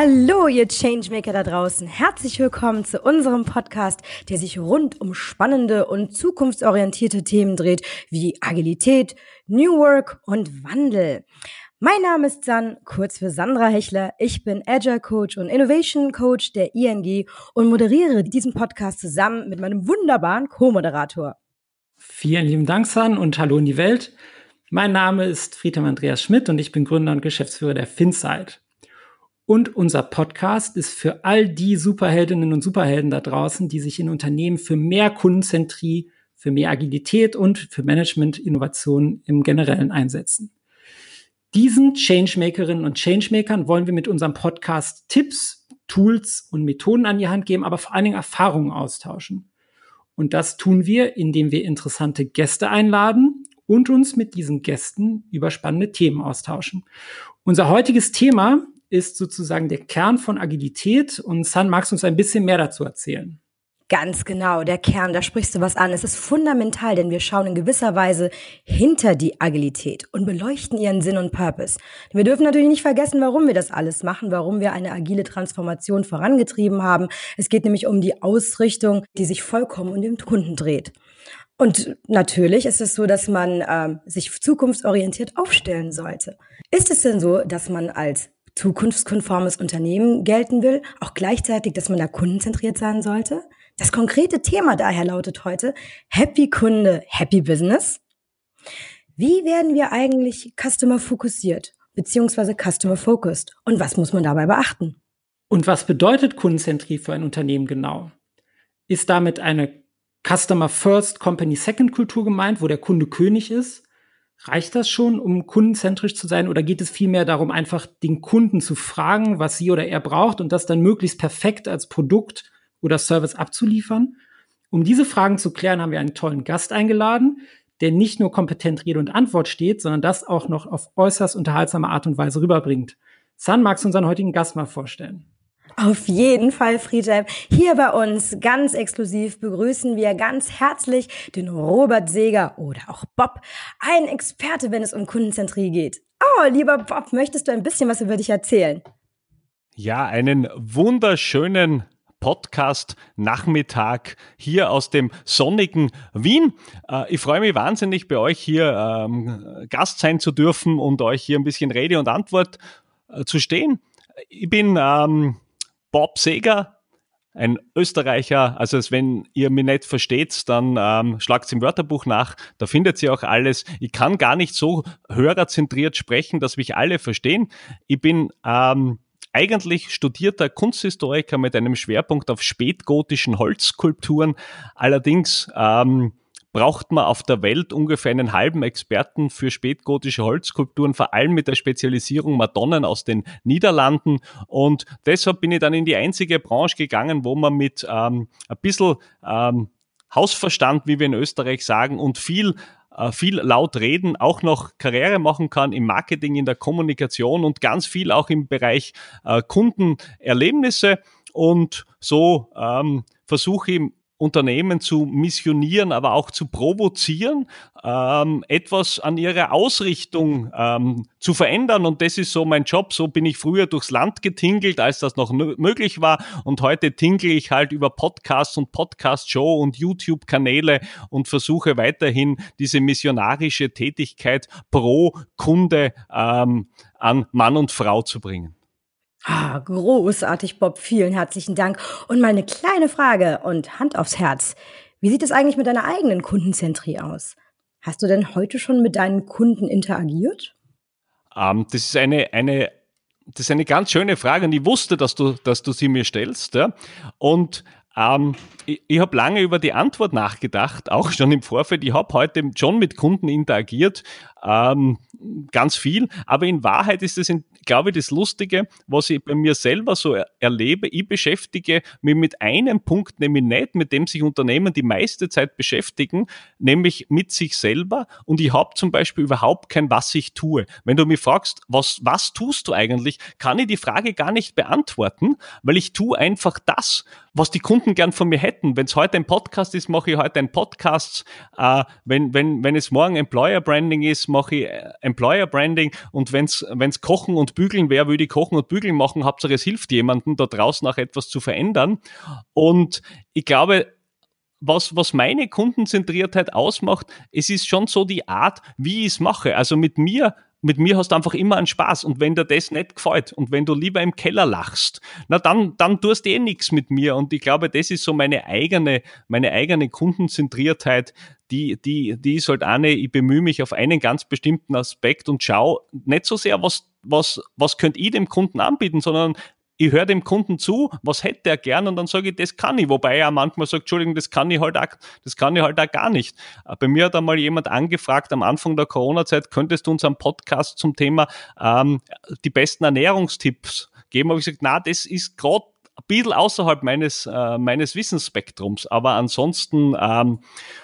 Hallo, ihr Changemaker da draußen. Herzlich willkommen zu unserem Podcast, der sich rund um spannende und zukunftsorientierte Themen dreht, wie Agilität, New Work und Wandel. Mein Name ist San, kurz für Sandra Hechler. Ich bin Agile Coach und Innovation Coach der ING und moderiere diesen Podcast zusammen mit meinem wunderbaren Co-Moderator. Vielen lieben Dank, San, und hallo in die Welt. Mein Name ist Friedhelm Andreas Schmidt und ich bin Gründer und Geschäftsführer der FinSight. Und unser Podcast ist für all die Superheldinnen und Superhelden da draußen, die sich in Unternehmen für mehr Kundenzentrie, für mehr Agilität und für Management-Innovation im Generellen einsetzen. Diesen Changemakerinnen und Changemakern wollen wir mit unserem Podcast Tipps, Tools und Methoden an die Hand geben, aber vor allen Dingen Erfahrungen austauschen. Und das tun wir, indem wir interessante Gäste einladen und uns mit diesen Gästen über spannende Themen austauschen. Unser heutiges Thema ist sozusagen der Kern von Agilität und San, magst du uns ein bisschen mehr dazu erzählen? Ganz genau, der Kern, da sprichst du was an. Es ist fundamental, denn wir schauen in gewisser Weise hinter die Agilität und beleuchten ihren Sinn und Purpose. Wir dürfen natürlich nicht vergessen, warum wir das alles machen, warum wir eine agile Transformation vorangetrieben haben. Es geht nämlich um die Ausrichtung, die sich vollkommen um den Kunden dreht. Und natürlich ist es so, dass man äh, sich zukunftsorientiert aufstellen sollte. Ist es denn so, dass man als zukunftskonformes Unternehmen gelten will, auch gleichzeitig, dass man da kundenzentriert sein sollte? Das konkrete Thema daher lautet heute Happy Kunde, Happy Business. Wie werden wir eigentlich Customer fokussiert beziehungsweise Customer focused und was muss man dabei beachten? Und was bedeutet Kundenzentrie für ein Unternehmen genau? Ist damit eine Customer First, Company Second Kultur gemeint, wo der Kunde König ist? Reicht das schon, um kundenzentrisch zu sein, oder geht es vielmehr darum, einfach den Kunden zu fragen, was sie oder er braucht und das dann möglichst perfekt als Produkt oder Service abzuliefern? Um diese Fragen zu klären, haben wir einen tollen Gast eingeladen, der nicht nur kompetent Rede und Antwort steht, sondern das auch noch auf äußerst unterhaltsame Art und Weise rüberbringt. San, magst du unseren heutigen Gast mal vorstellen? Auf jeden Fall, Friedhelm. Hier bei uns ganz exklusiv begrüßen wir ganz herzlich den Robert Seger oder auch Bob, ein Experte, wenn es um Kundenzentrie geht. Oh, lieber Bob, möchtest du ein bisschen was über dich erzählen? Ja, einen wunderschönen Podcast-Nachmittag hier aus dem sonnigen Wien. Äh, ich freue mich wahnsinnig, bei euch hier ähm, Gast sein zu dürfen und euch hier ein bisschen Rede und Antwort äh, zu stehen. Ich bin ähm, Bob Seger, ein Österreicher. Also wenn ihr mich nicht versteht, dann ähm, schlagt im Wörterbuch nach. Da findet ihr auch alles. Ich kann gar nicht so hörerzentriert sprechen, dass mich alle verstehen. Ich bin ähm, eigentlich studierter Kunsthistoriker mit einem Schwerpunkt auf spätgotischen Holzskulpturen. Allerdings ähm, braucht man auf der Welt ungefähr einen halben Experten für spätgotische Holzskulpturen, vor allem mit der Spezialisierung Madonnen aus den Niederlanden. Und deshalb bin ich dann in die einzige Branche gegangen, wo man mit ähm, ein bisschen ähm, Hausverstand, wie wir in Österreich sagen, und viel äh, viel laut reden, auch noch Karriere machen kann im Marketing, in der Kommunikation und ganz viel auch im Bereich äh, Kundenerlebnisse. Und so ähm, versuche ich Unternehmen zu missionieren, aber auch zu provozieren, ähm, etwas an ihrer Ausrichtung ähm, zu verändern. Und das ist so mein Job. So bin ich früher durchs Land getingelt, als das noch möglich war. Und heute tingle ich halt über Podcasts und Podcast-Show und YouTube-Kanäle und versuche weiterhin diese missionarische Tätigkeit pro Kunde ähm, an Mann und Frau zu bringen. Ah, großartig, Bob. Vielen herzlichen Dank. Und mal eine kleine Frage und Hand aufs Herz. Wie sieht es eigentlich mit deiner eigenen Kundenzentrie aus? Hast du denn heute schon mit deinen Kunden interagiert? Um, ähm, das ist eine, eine, das ist eine ganz schöne Frage und ich wusste, dass du, dass du sie mir stellst. Ja? Und ähm, ich, ich habe lange über die Antwort nachgedacht, auch schon im Vorfeld. Ich habe heute schon mit Kunden interagiert, ähm, ganz viel, aber in Wahrheit ist es, glaube ich, das Lustige, was ich bei mir selber so er erlebe. Ich beschäftige mich mit einem Punkt, nämlich nicht, mit dem sich Unternehmen die meiste Zeit beschäftigen, nämlich mit sich selber. Und ich habe zum Beispiel überhaupt kein, was ich tue. Wenn du mich fragst, was, was tust du eigentlich, kann ich die Frage gar nicht beantworten, weil ich tue einfach das, was die Kunden gern von mir hätten. Wenn es heute ein Podcast ist, mache ich heute einen Podcast. Äh, wenn, wenn, wenn es morgen Employer Branding ist, mache ich äh, Employer Branding. Und wenn es Kochen und Bügeln wäre, würde ich Kochen und Bügeln machen. Hauptsache es hilft jemandem, da draußen auch etwas zu verändern. Und ich glaube, was, was meine Kundenzentriertheit ausmacht, es ist schon so die Art, wie ich es mache. Also mit mir mit mir hast du einfach immer einen Spaß. Und wenn dir das nicht gefällt und wenn du lieber im Keller lachst, na dann, dann tust du eh nichts mit mir. Und ich glaube, das ist so meine eigene, meine eigene Kundenzentriertheit, die, die, die ist halt eine, ich bemühe mich auf einen ganz bestimmten Aspekt und schau nicht so sehr, was, was, was könnte ich dem Kunden anbieten, sondern ich höre dem Kunden zu, was hätte er gern und dann sage ich, das kann ich. Wobei er manchmal sagt, Entschuldigung, das kann ich halt auch, das kann ich halt auch gar nicht. Äh, bei mir hat einmal jemand angefragt am Anfang der Corona-Zeit, könntest du uns einen Podcast zum Thema ähm, die besten Ernährungstipps geben? Habe ich gesagt, na, das ist gerade ein bisschen außerhalb meines, äh, meines Wissensspektrums. Aber ansonsten ähm,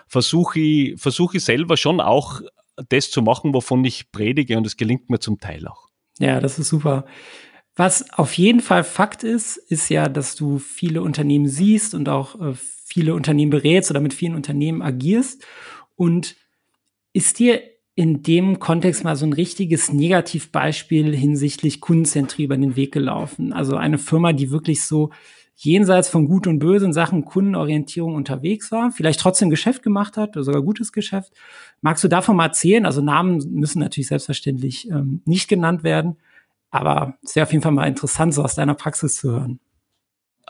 versuche ich, versuche ich selber schon auch das zu machen, wovon ich predige und es gelingt mir zum Teil auch. Ja, das ist super. Was auf jeden Fall Fakt ist, ist ja, dass du viele Unternehmen siehst und auch äh, viele Unternehmen berätst oder mit vielen Unternehmen agierst. Und ist dir in dem Kontext mal so ein richtiges Negativbeispiel hinsichtlich Kundenzentrier über den Weg gelaufen? Also eine Firma, die wirklich so jenseits von Gut und Böse in Sachen Kundenorientierung unterwegs war, vielleicht trotzdem Geschäft gemacht hat oder sogar gutes Geschäft. Magst du davon mal erzählen? Also Namen müssen natürlich selbstverständlich ähm, nicht genannt werden. Aber es wäre auf jeden Fall mal interessant, so aus deiner Praxis zu hören.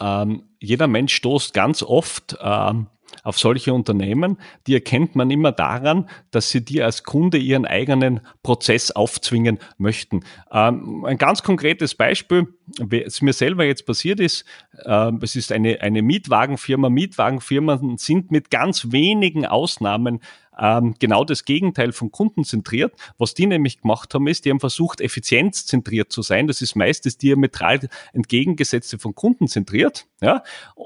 Ähm, jeder Mensch stoßt ganz oft ähm, auf solche Unternehmen, die erkennt man immer daran, dass sie dir als Kunde ihren eigenen Prozess aufzwingen möchten. Ähm, ein ganz konkretes Beispiel, was mir selber jetzt passiert ist, äh, es ist eine, eine Mietwagenfirma. Mietwagenfirmen sind mit ganz wenigen Ausnahmen ähm, genau das Gegenteil von kundenzentriert. Was die nämlich gemacht haben, ist, die haben versucht, effizienzzentriert zu sein. Das ist meist das diametral entgegengesetzte von kundenzentriert. Ja?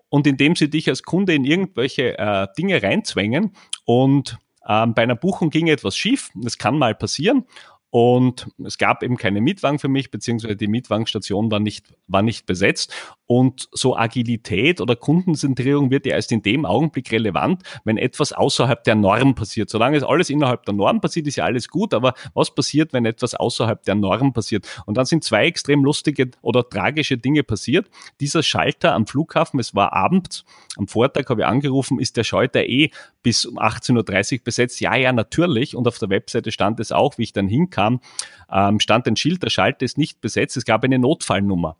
Und indem sie dich als Kunde in irgendwelche äh, Dinge reinzwängen. Und ähm, bei einer Buchung ging etwas schief, das kann mal passieren. Und es gab eben keine Mietwagen für mich, beziehungsweise die Mietwagenstation war nicht, war nicht besetzt. Und so Agilität oder Kundenzentrierung wird ja erst in dem Augenblick relevant, wenn etwas außerhalb der Norm passiert. Solange es alles innerhalb der Norm passiert, ist ja alles gut. Aber was passiert, wenn etwas außerhalb der Norm passiert? Und dann sind zwei extrem lustige oder tragische Dinge passiert. Dieser Schalter am Flughafen, es war abends, am Vortag habe ich angerufen, ist der Schalter eh bis um 18.30 Uhr besetzt? Ja, ja, natürlich. Und auf der Webseite stand es auch, wie ich dann hinkam kam, ähm, stand ein Schild, der Schalter ist nicht besetzt, es gab eine Notfallnummer.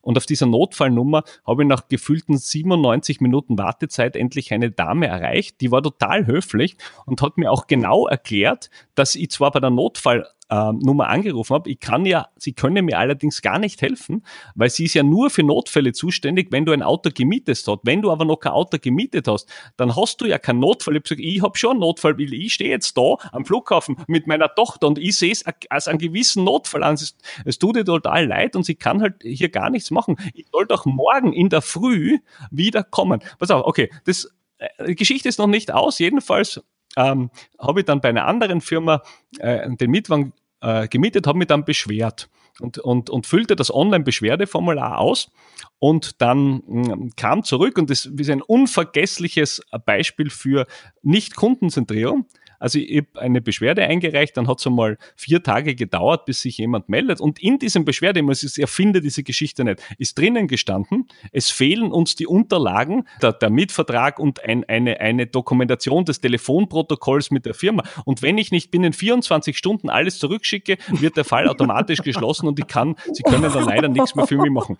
Und auf dieser Notfallnummer habe ich nach gefühlten 97 Minuten Wartezeit endlich eine Dame erreicht. Die war total höflich und hat mir auch genau erklärt, dass ich zwar bei der Notfall äh, Nummer angerufen habe. Ich kann ja, sie können mir allerdings gar nicht helfen, weil sie ist ja nur für Notfälle zuständig, wenn du ein Auto gemietet hast. Wenn du aber noch kein Auto gemietet hast, dann hast du ja keinen Notfall. Ich habe gesagt, schon einen Notfall, weil ich stehe jetzt da am Flughafen mit meiner Tochter und ich sehe es als einen gewissen Notfall an. Es, tut ihr total leid und sie kann halt hier gar nichts machen. Ich soll doch morgen in der Früh wieder kommen. Pass auf, okay, das äh, die Geschichte ist noch nicht aus. Jedenfalls ähm, habe ich dann bei einer anderen Firma äh, den Mietwagen äh, gemietet, habe mich dann beschwert und, und, und füllte das Online-Beschwerdeformular aus und dann mh, hm, kam zurück und das ist ein unvergessliches Beispiel für Nicht-Kundenzentrierung. Also ich habe eine Beschwerde eingereicht, dann hat es einmal vier Tage gedauert, bis sich jemand meldet. Und in diesem Beschwerde, ich erfinde diese Geschichte nicht, ist drinnen gestanden, es fehlen uns die Unterlagen, der, der Mietvertrag und ein, eine, eine Dokumentation des Telefonprotokolls mit der Firma. Und wenn ich nicht binnen 24 Stunden alles zurückschicke, wird der Fall automatisch geschlossen und ich kann, sie können dann leider nichts mehr für mich machen.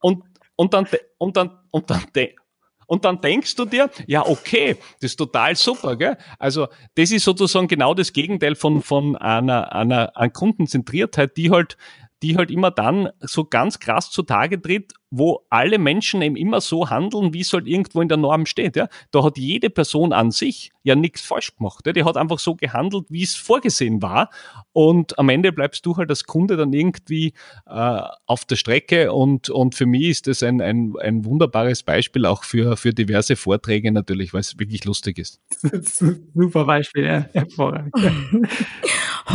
Und und dann, und dann, und dann, und dann denkst du dir, ja, okay, das ist total super, gell? Also, das ist sozusagen genau das Gegenteil von, von einer, einer, einer Kundenzentriertheit, die halt, die halt immer dann so ganz krass zutage tritt, wo alle Menschen eben immer so handeln, wie es halt irgendwo in der Norm steht. Ja? Da hat jede Person an sich ja nichts falsch gemacht. Ja? Die hat einfach so gehandelt, wie es vorgesehen war. Und am Ende bleibst du halt als Kunde dann irgendwie äh, auf der Strecke. Und, und für mich ist das ein, ein, ein wunderbares Beispiel auch für, für diverse Vorträge natürlich, weil es wirklich lustig ist. Super Beispiel, ja. hervorragend.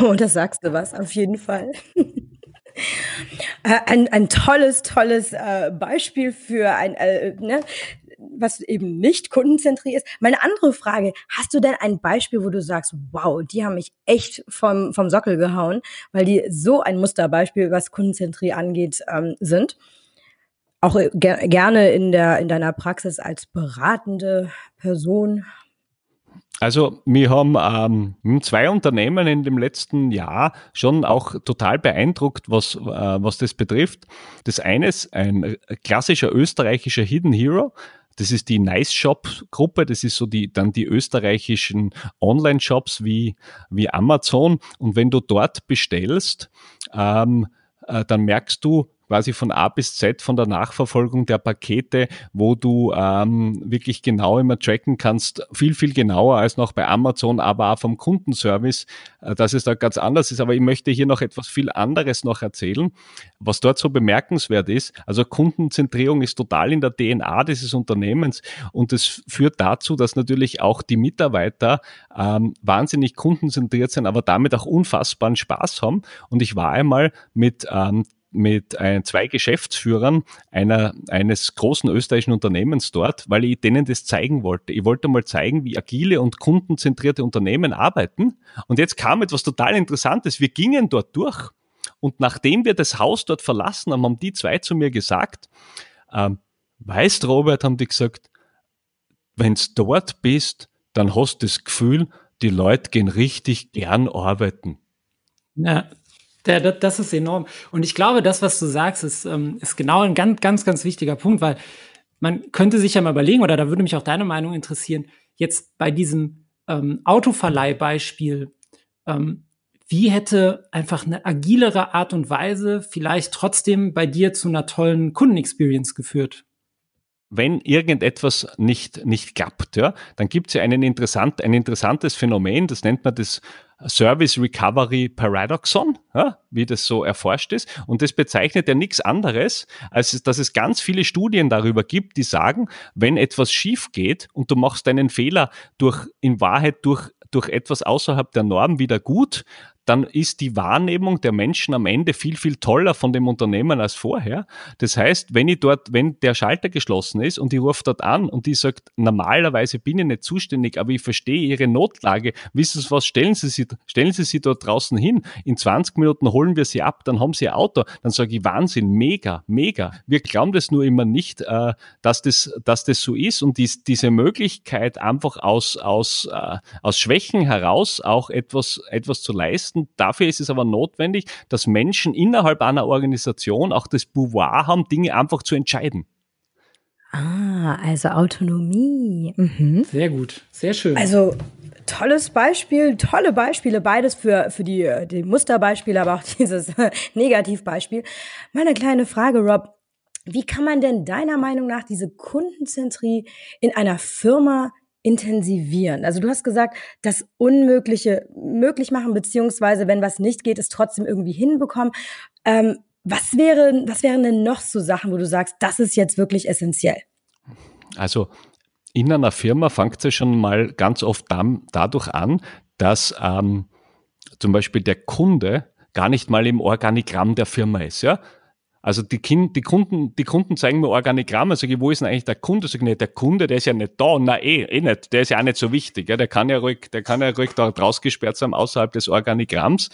oh, da sagst du was, auf jeden Fall. Äh, ein, ein tolles, tolles äh, Beispiel für ein, äh, ne? was eben nicht kundenzentriert ist. Meine andere Frage, hast du denn ein Beispiel, wo du sagst, wow, die haben mich echt vom, vom Sockel gehauen, weil die so ein Musterbeispiel, was Kundenzentrie angeht, ähm, sind? Auch ger gerne in, der, in deiner Praxis als beratende Person. Also wir haben ähm, zwei Unternehmen in dem letzten Jahr schon auch total beeindruckt, was, äh, was das betrifft. Das eine ist ein klassischer österreichischer Hidden Hero. Das ist die Nice Shop Gruppe. Das ist so die, dann die österreichischen Online-Shops wie, wie Amazon. Und wenn du dort bestellst, ähm, äh, dann merkst du, quasi von A bis Z von der Nachverfolgung der Pakete, wo du ähm, wirklich genau immer tracken kannst, viel, viel genauer als noch bei Amazon, aber auch vom Kundenservice, äh, dass es da ganz anders ist. Aber ich möchte hier noch etwas viel anderes noch erzählen, was dort so bemerkenswert ist. Also Kundenzentrierung ist total in der DNA dieses Unternehmens und es führt dazu, dass natürlich auch die Mitarbeiter ähm, wahnsinnig kundenzentriert sind, aber damit auch unfassbaren Spaß haben. Und ich war einmal mit ähm, mit ein, zwei Geschäftsführern einer, eines großen österreichischen Unternehmens dort, weil ich denen das zeigen wollte. Ich wollte mal zeigen, wie agile und kundenzentrierte Unternehmen arbeiten. Und jetzt kam etwas total Interessantes. Wir gingen dort durch und nachdem wir das Haus dort verlassen haben, haben die zwei zu mir gesagt, ähm, weißt Robert, haben die gesagt, wenn's dort bist, dann hast du das Gefühl, die Leute gehen richtig gern arbeiten. Ja, der, das ist enorm. Und ich glaube, das, was du sagst, ist, ähm, ist genau ein ganz, ganz, ganz wichtiger Punkt, weil man könnte sich ja mal überlegen, oder da würde mich auch deine Meinung interessieren, jetzt bei diesem ähm, Autoverleihbeispiel, ähm, wie hätte einfach eine agilere Art und Weise vielleicht trotzdem bei dir zu einer tollen Kundenexperience geführt? wenn irgendetwas nicht, nicht klappt, ja, dann gibt es ja einen interessant, ein interessantes Phänomen, das nennt man das Service Recovery Paradoxon, ja, wie das so erforscht ist. Und das bezeichnet ja nichts anderes, als dass es ganz viele Studien darüber gibt, die sagen, wenn etwas schief geht und du machst deinen Fehler durch, in Wahrheit durch durch etwas außerhalb der Norm wieder gut, dann ist die Wahrnehmung der Menschen am Ende viel, viel toller von dem Unternehmen als vorher. Das heißt, wenn ich dort, wenn der Schalter geschlossen ist und ich rufe dort an und die sagt, normalerweise bin ich nicht zuständig, aber ich verstehe Ihre Notlage, wissen Sie was, stellen Sie sie, stellen Sie sie dort draußen hin, in 20 Minuten holen wir Sie ab, dann haben Sie ein Auto, dann sage ich, Wahnsinn, mega, mega. Wir glauben das nur immer nicht, äh, dass das, dass das so ist und dies, diese Möglichkeit einfach aus, aus, äh, aus Schwächen heraus auch etwas, etwas zu leisten, leisten. Dafür ist es aber notwendig, dass Menschen innerhalb einer Organisation auch das Pouvoir haben, Dinge einfach zu entscheiden. Ah, also Autonomie. Mhm. Sehr gut, sehr schön. Also tolles Beispiel, tolle Beispiele, beides für, für die, die Musterbeispiele, aber auch dieses Negativbeispiel. Meine kleine Frage, Rob. Wie kann man denn deiner Meinung nach diese Kundenzentrie in einer Firma intensivieren? Also du hast gesagt, das Unmögliche möglich machen, beziehungsweise wenn was nicht geht, es trotzdem irgendwie hinbekommen. Ähm, was, wäre, was wären denn noch so Sachen, wo du sagst, das ist jetzt wirklich essentiell? Also in einer Firma fängt es schon mal ganz oft dadurch an, dass ähm, zum Beispiel der Kunde gar nicht mal im Organigramm der Firma ist. Ja? Also die, kind, die, Kunden, die Kunden zeigen mir Organigramme, sage ich, wo ist denn eigentlich der Kunde? Sag ich, nee, der Kunde, der ist ja nicht da. Na eh, eh nicht. Der ist ja auch nicht so wichtig. Ja? Der kann ja ruhig, der kann ja ruhig da rausgesperrt sein außerhalb des Organigramms.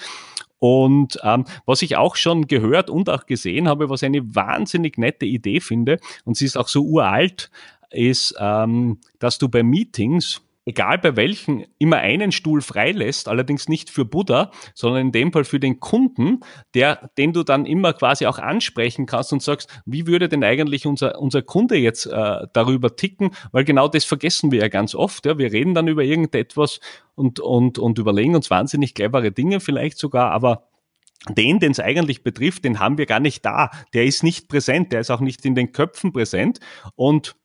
Und ähm, was ich auch schon gehört und auch gesehen habe, was eine wahnsinnig nette Idee finde, und sie ist auch so uralt, ist, ähm, dass du bei Meetings egal bei welchen, immer einen Stuhl freilässt, allerdings nicht für Buddha, sondern in dem Fall für den Kunden, der, den du dann immer quasi auch ansprechen kannst und sagst, wie würde denn eigentlich unser, unser Kunde jetzt äh, darüber ticken? Weil genau das vergessen wir ja ganz oft. Ja? Wir reden dann über irgendetwas und, und, und überlegen uns wahnsinnig clevere Dinge vielleicht sogar, aber den, den es eigentlich betrifft, den haben wir gar nicht da. Der ist nicht präsent, der ist auch nicht in den Köpfen präsent und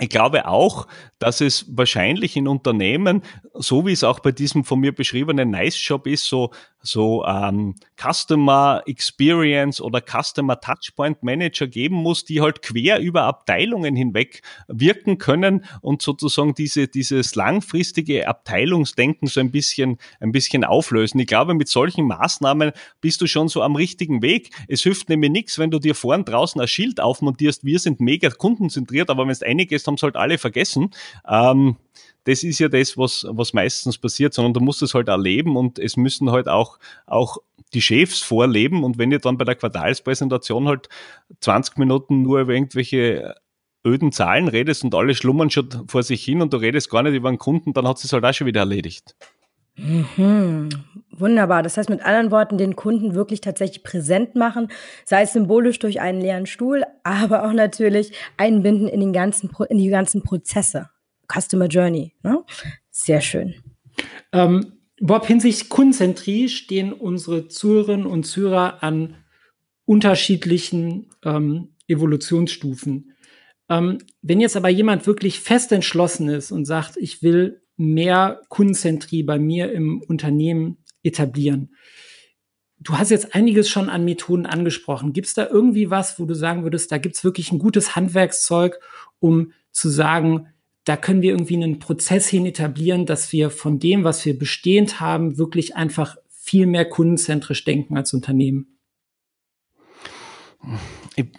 ich glaube auch, dass es wahrscheinlich in Unternehmen, so wie es auch bei diesem von mir beschriebenen Nice-Job ist, so so ähm, Customer Experience oder Customer Touchpoint Manager geben muss, die halt quer über Abteilungen hinweg wirken können und sozusagen diese, dieses langfristige Abteilungsdenken so ein bisschen, ein bisschen auflösen. Ich glaube, mit solchen Maßnahmen bist du schon so am richtigen Weg. Es hilft nämlich nichts, wenn du dir vorn draußen ein Schild aufmontierst, wir sind mega kundenzentriert, aber wenn es einiges haben es halt alle vergessen. Ähm, das ist ja das, was, was meistens passiert, sondern du musst es halt erleben und es müssen halt auch, auch die Chefs vorleben und wenn ihr dann bei der Quartalspräsentation halt 20 Minuten nur über irgendwelche öden Zahlen redest und alle schlummern schon vor sich hin und du redest gar nicht über einen Kunden, dann hat es halt auch schon wieder erledigt. Mhm. Wunderbar. Das heißt mit anderen Worten, den Kunden wirklich tatsächlich präsent machen, sei es symbolisch durch einen leeren Stuhl, aber auch natürlich einbinden in, den ganzen, in die ganzen Prozesse. Customer Journey. Ne? Sehr schön. Ähm, Bob, hinsichtlich Kundenzentrie stehen unsere Zuhörerinnen und Zuhörer an unterschiedlichen ähm, Evolutionsstufen. Ähm, wenn jetzt aber jemand wirklich fest entschlossen ist und sagt, ich will mehr Kundenzentrie bei mir im Unternehmen etablieren. Du hast jetzt einiges schon an Methoden angesprochen. Gibt es da irgendwie was, wo du sagen würdest, da gibt es wirklich ein gutes Handwerkszeug, um zu sagen, da können wir irgendwie einen Prozess hin etablieren, dass wir von dem, was wir bestehend haben, wirklich einfach viel mehr kundenzentrisch denken als Unternehmen?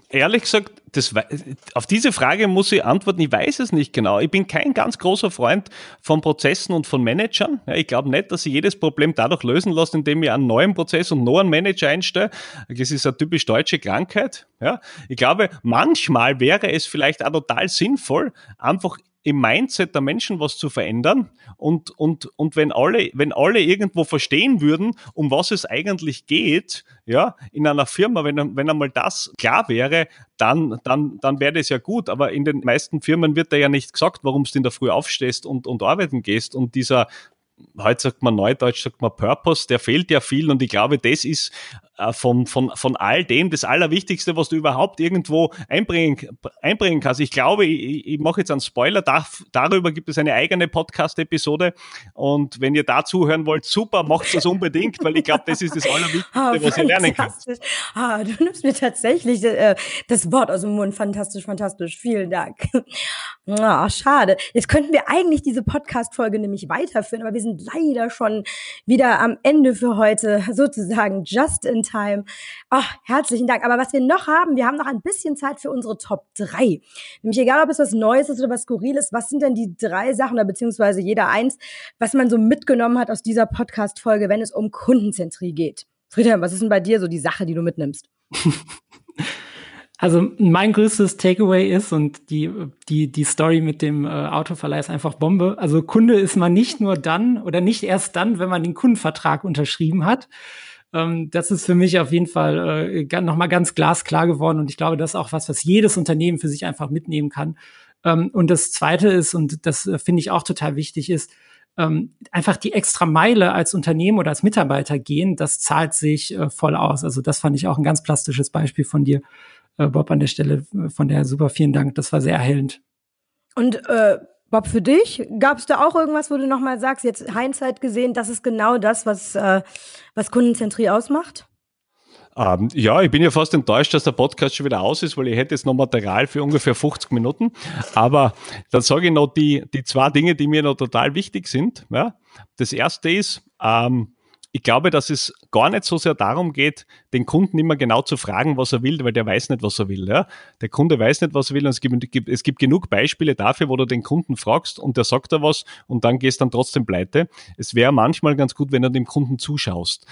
ehrlich gesagt, das, auf diese Frage muss ich antworten, ich weiß es nicht genau. Ich bin kein ganz großer Freund von Prozessen und von Managern. Ja, ich glaube nicht, dass ich jedes Problem dadurch lösen lasse, indem ich einen neuen Prozess und noch einen Manager einstelle. Das ist eine typisch deutsche Krankheit. Ja, ich glaube, manchmal wäre es vielleicht auch total sinnvoll, einfach im Mindset der Menschen was zu verändern und, und, und wenn alle, wenn alle irgendwo verstehen würden, um was es eigentlich geht, ja, in einer Firma, wenn, wenn einmal das klar wäre, dann, dann, dann wäre das ja gut. Aber in den meisten Firmen wird da ja nicht gesagt, warum du in der Früh aufstehst und, und arbeiten gehst. Und dieser, heute sagt man Neudeutsch, sagt man Purpose, der fehlt ja viel und ich glaube, das ist von, von, von all dem das Allerwichtigste, was du überhaupt irgendwo einbringen, einbringen kannst. Ich glaube, ich, ich mache jetzt einen Spoiler, da, darüber gibt es eine eigene Podcast-Episode und wenn ihr da zuhören wollt, super, macht das unbedingt, weil ich glaube, das ist das Allerwichtigste, ah, was ihr lernen könnt. Ah, du nimmst mir tatsächlich äh, das Wort aus dem Mund. Fantastisch, fantastisch. Vielen Dank. Ah, schade. Jetzt könnten wir eigentlich diese Podcast-Folge nämlich weiterführen, aber wir sind leider schon wieder am Ende für heute, sozusagen just in time. Oh, herzlichen Dank. Aber was wir noch haben, wir haben noch ein bisschen Zeit für unsere Top 3. Nämlich egal, ob es was Neues ist oder was Skurriles, was sind denn die drei Sachen oder beziehungsweise jeder eins, was man so mitgenommen hat aus dieser Podcast-Folge, wenn es um Kundenzentrie geht? Friedhelm, was ist denn bei dir so die Sache, die du mitnimmst? Also mein größtes Takeaway ist und die die die Story mit dem äh, Autoverleih ist einfach Bombe. Also Kunde ist man nicht nur dann oder nicht erst dann, wenn man den Kundenvertrag unterschrieben hat, ähm, das ist für mich auf jeden Fall äh, nochmal ganz glasklar geworden und ich glaube, das ist auch was, was jedes Unternehmen für sich einfach mitnehmen kann. Ähm, und das Zweite ist, und das äh, finde ich auch total wichtig, ist, ähm, einfach die extra Meile als Unternehmen oder als Mitarbeiter gehen, das zahlt sich äh, voll aus. Also das fand ich auch ein ganz plastisches Beispiel von dir, äh, Bob, an der Stelle. Äh, von der super vielen Dank. Das war sehr erhellend. Und äh, Bob, für dich gab es da auch irgendwas, wo du nochmal sagst, jetzt Hindsight gesehen, das ist genau das, was, äh, was Kundenzentrie ausmacht? Ähm, ja, ich bin ja fast enttäuscht, dass der Podcast schon wieder aus ist, weil ich hätte jetzt noch Material für ungefähr 50 Minuten. Aber dann sage ich noch die, die zwei Dinge, die mir noch total wichtig sind. Ja. Das erste ist, ähm, ich glaube, dass es gar nicht so sehr darum geht, den Kunden immer genau zu fragen, was er will, weil der weiß nicht, was er will. Ja? Der Kunde weiß nicht, was er will und es gibt, es gibt genug Beispiele dafür, wo du den Kunden fragst und der sagt da was und dann gehst dann trotzdem pleite. Es wäre manchmal ganz gut, wenn du dem Kunden zuschaust.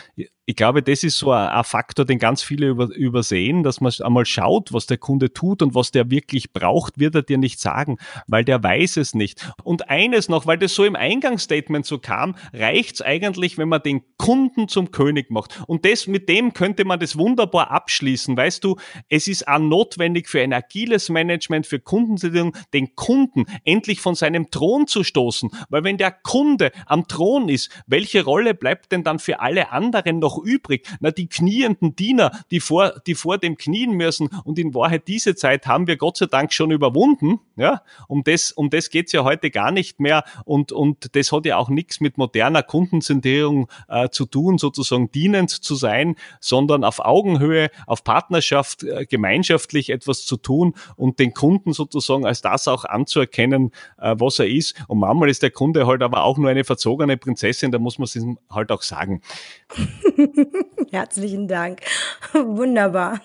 Ich glaube, das ist so ein, ein Faktor, den ganz viele über, übersehen, dass man einmal schaut, was der Kunde tut und was der wirklich braucht, wird er dir nicht sagen, weil der weiß es nicht. Und eines noch, weil das so im Eingangsstatement so kam, reicht's eigentlich, wenn man den Kunden zum König macht. Und das, mit dem könnte man das wunderbar abschließen. Weißt du, es ist auch notwendig für ein agiles Management, für Kundensitzung, den Kunden endlich von seinem Thron zu stoßen. Weil wenn der Kunde am Thron ist, welche Rolle bleibt denn dann für alle anderen noch übrig? Na, die knienden Diener, die vor, die vor dem knien müssen. Und in Wahrheit diese Zeit haben wir Gott sei Dank schon überwunden. Ja, um das, um das geht's ja heute gar nicht mehr. Und, und das hat ja auch nichts mit moderner Kundenzentrierung äh, zu tun, sozusagen dienend zu sein, sondern auf Augenhöhe, auf Partnerschaft, äh, gemeinschaftlich etwas zu tun und den Kunden sozusagen als das auch anzuerkennen, äh, was er ist. Und manchmal ist der Kunde halt aber auch nur eine verzogene Prinzessin, da muss man es ihm halt auch sagen. Herzlichen Dank. Wunderbar.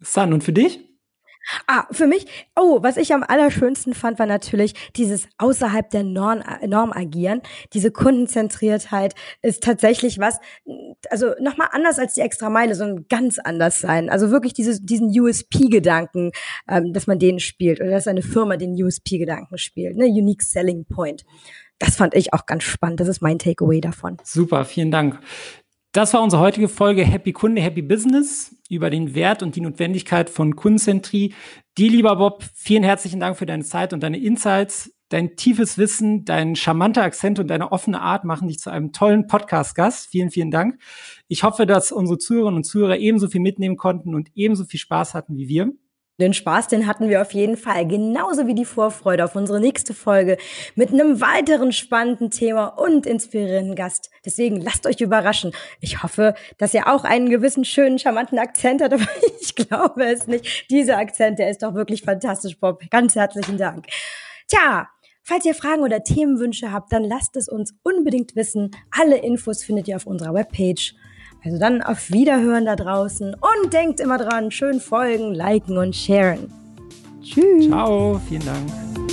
San, und für dich? Ah, für mich, oh, was ich am allerschönsten fand, war natürlich dieses außerhalb der Norm, Norm agieren. Diese Kundenzentriertheit ist tatsächlich was, also nochmal anders als die extra Meile, sondern ganz anders sein. Also wirklich dieses, diesen USP-Gedanken, ähm, dass man den spielt oder dass eine Firma den USP-Gedanken spielt, ne? Unique Selling Point. Das fand ich auch ganz spannend. Das ist mein Takeaway davon. Super, vielen Dank. Das war unsere heutige Folge Happy Kunde, Happy Business über den Wert und die Notwendigkeit von Kundenzentrie. Dir, lieber Bob, vielen herzlichen Dank für deine Zeit und deine Insights. Dein tiefes Wissen, dein charmanter Akzent und deine offene Art machen dich zu einem tollen Podcast-Gast. Vielen, vielen Dank. Ich hoffe, dass unsere Zuhörerinnen und Zuhörer ebenso viel mitnehmen konnten und ebenso viel Spaß hatten wie wir. Den Spaß, den hatten wir auf jeden Fall, genauso wie die Vorfreude auf unsere nächste Folge mit einem weiteren spannenden Thema und inspirierenden Gast. Deswegen lasst euch überraschen. Ich hoffe, dass ihr auch einen gewissen schönen, charmanten Akzent habt, aber ich glaube es nicht. Dieser Akzent, der ist doch wirklich fantastisch, Bob. Ganz herzlichen Dank. Tja, Falls ihr Fragen oder Themenwünsche habt, dann lasst es uns unbedingt wissen. Alle Infos findet ihr auf unserer Webpage also dann auf Wiederhören da draußen und denkt immer dran, schön folgen, liken und sharen. Tschüss. Ciao, vielen Dank.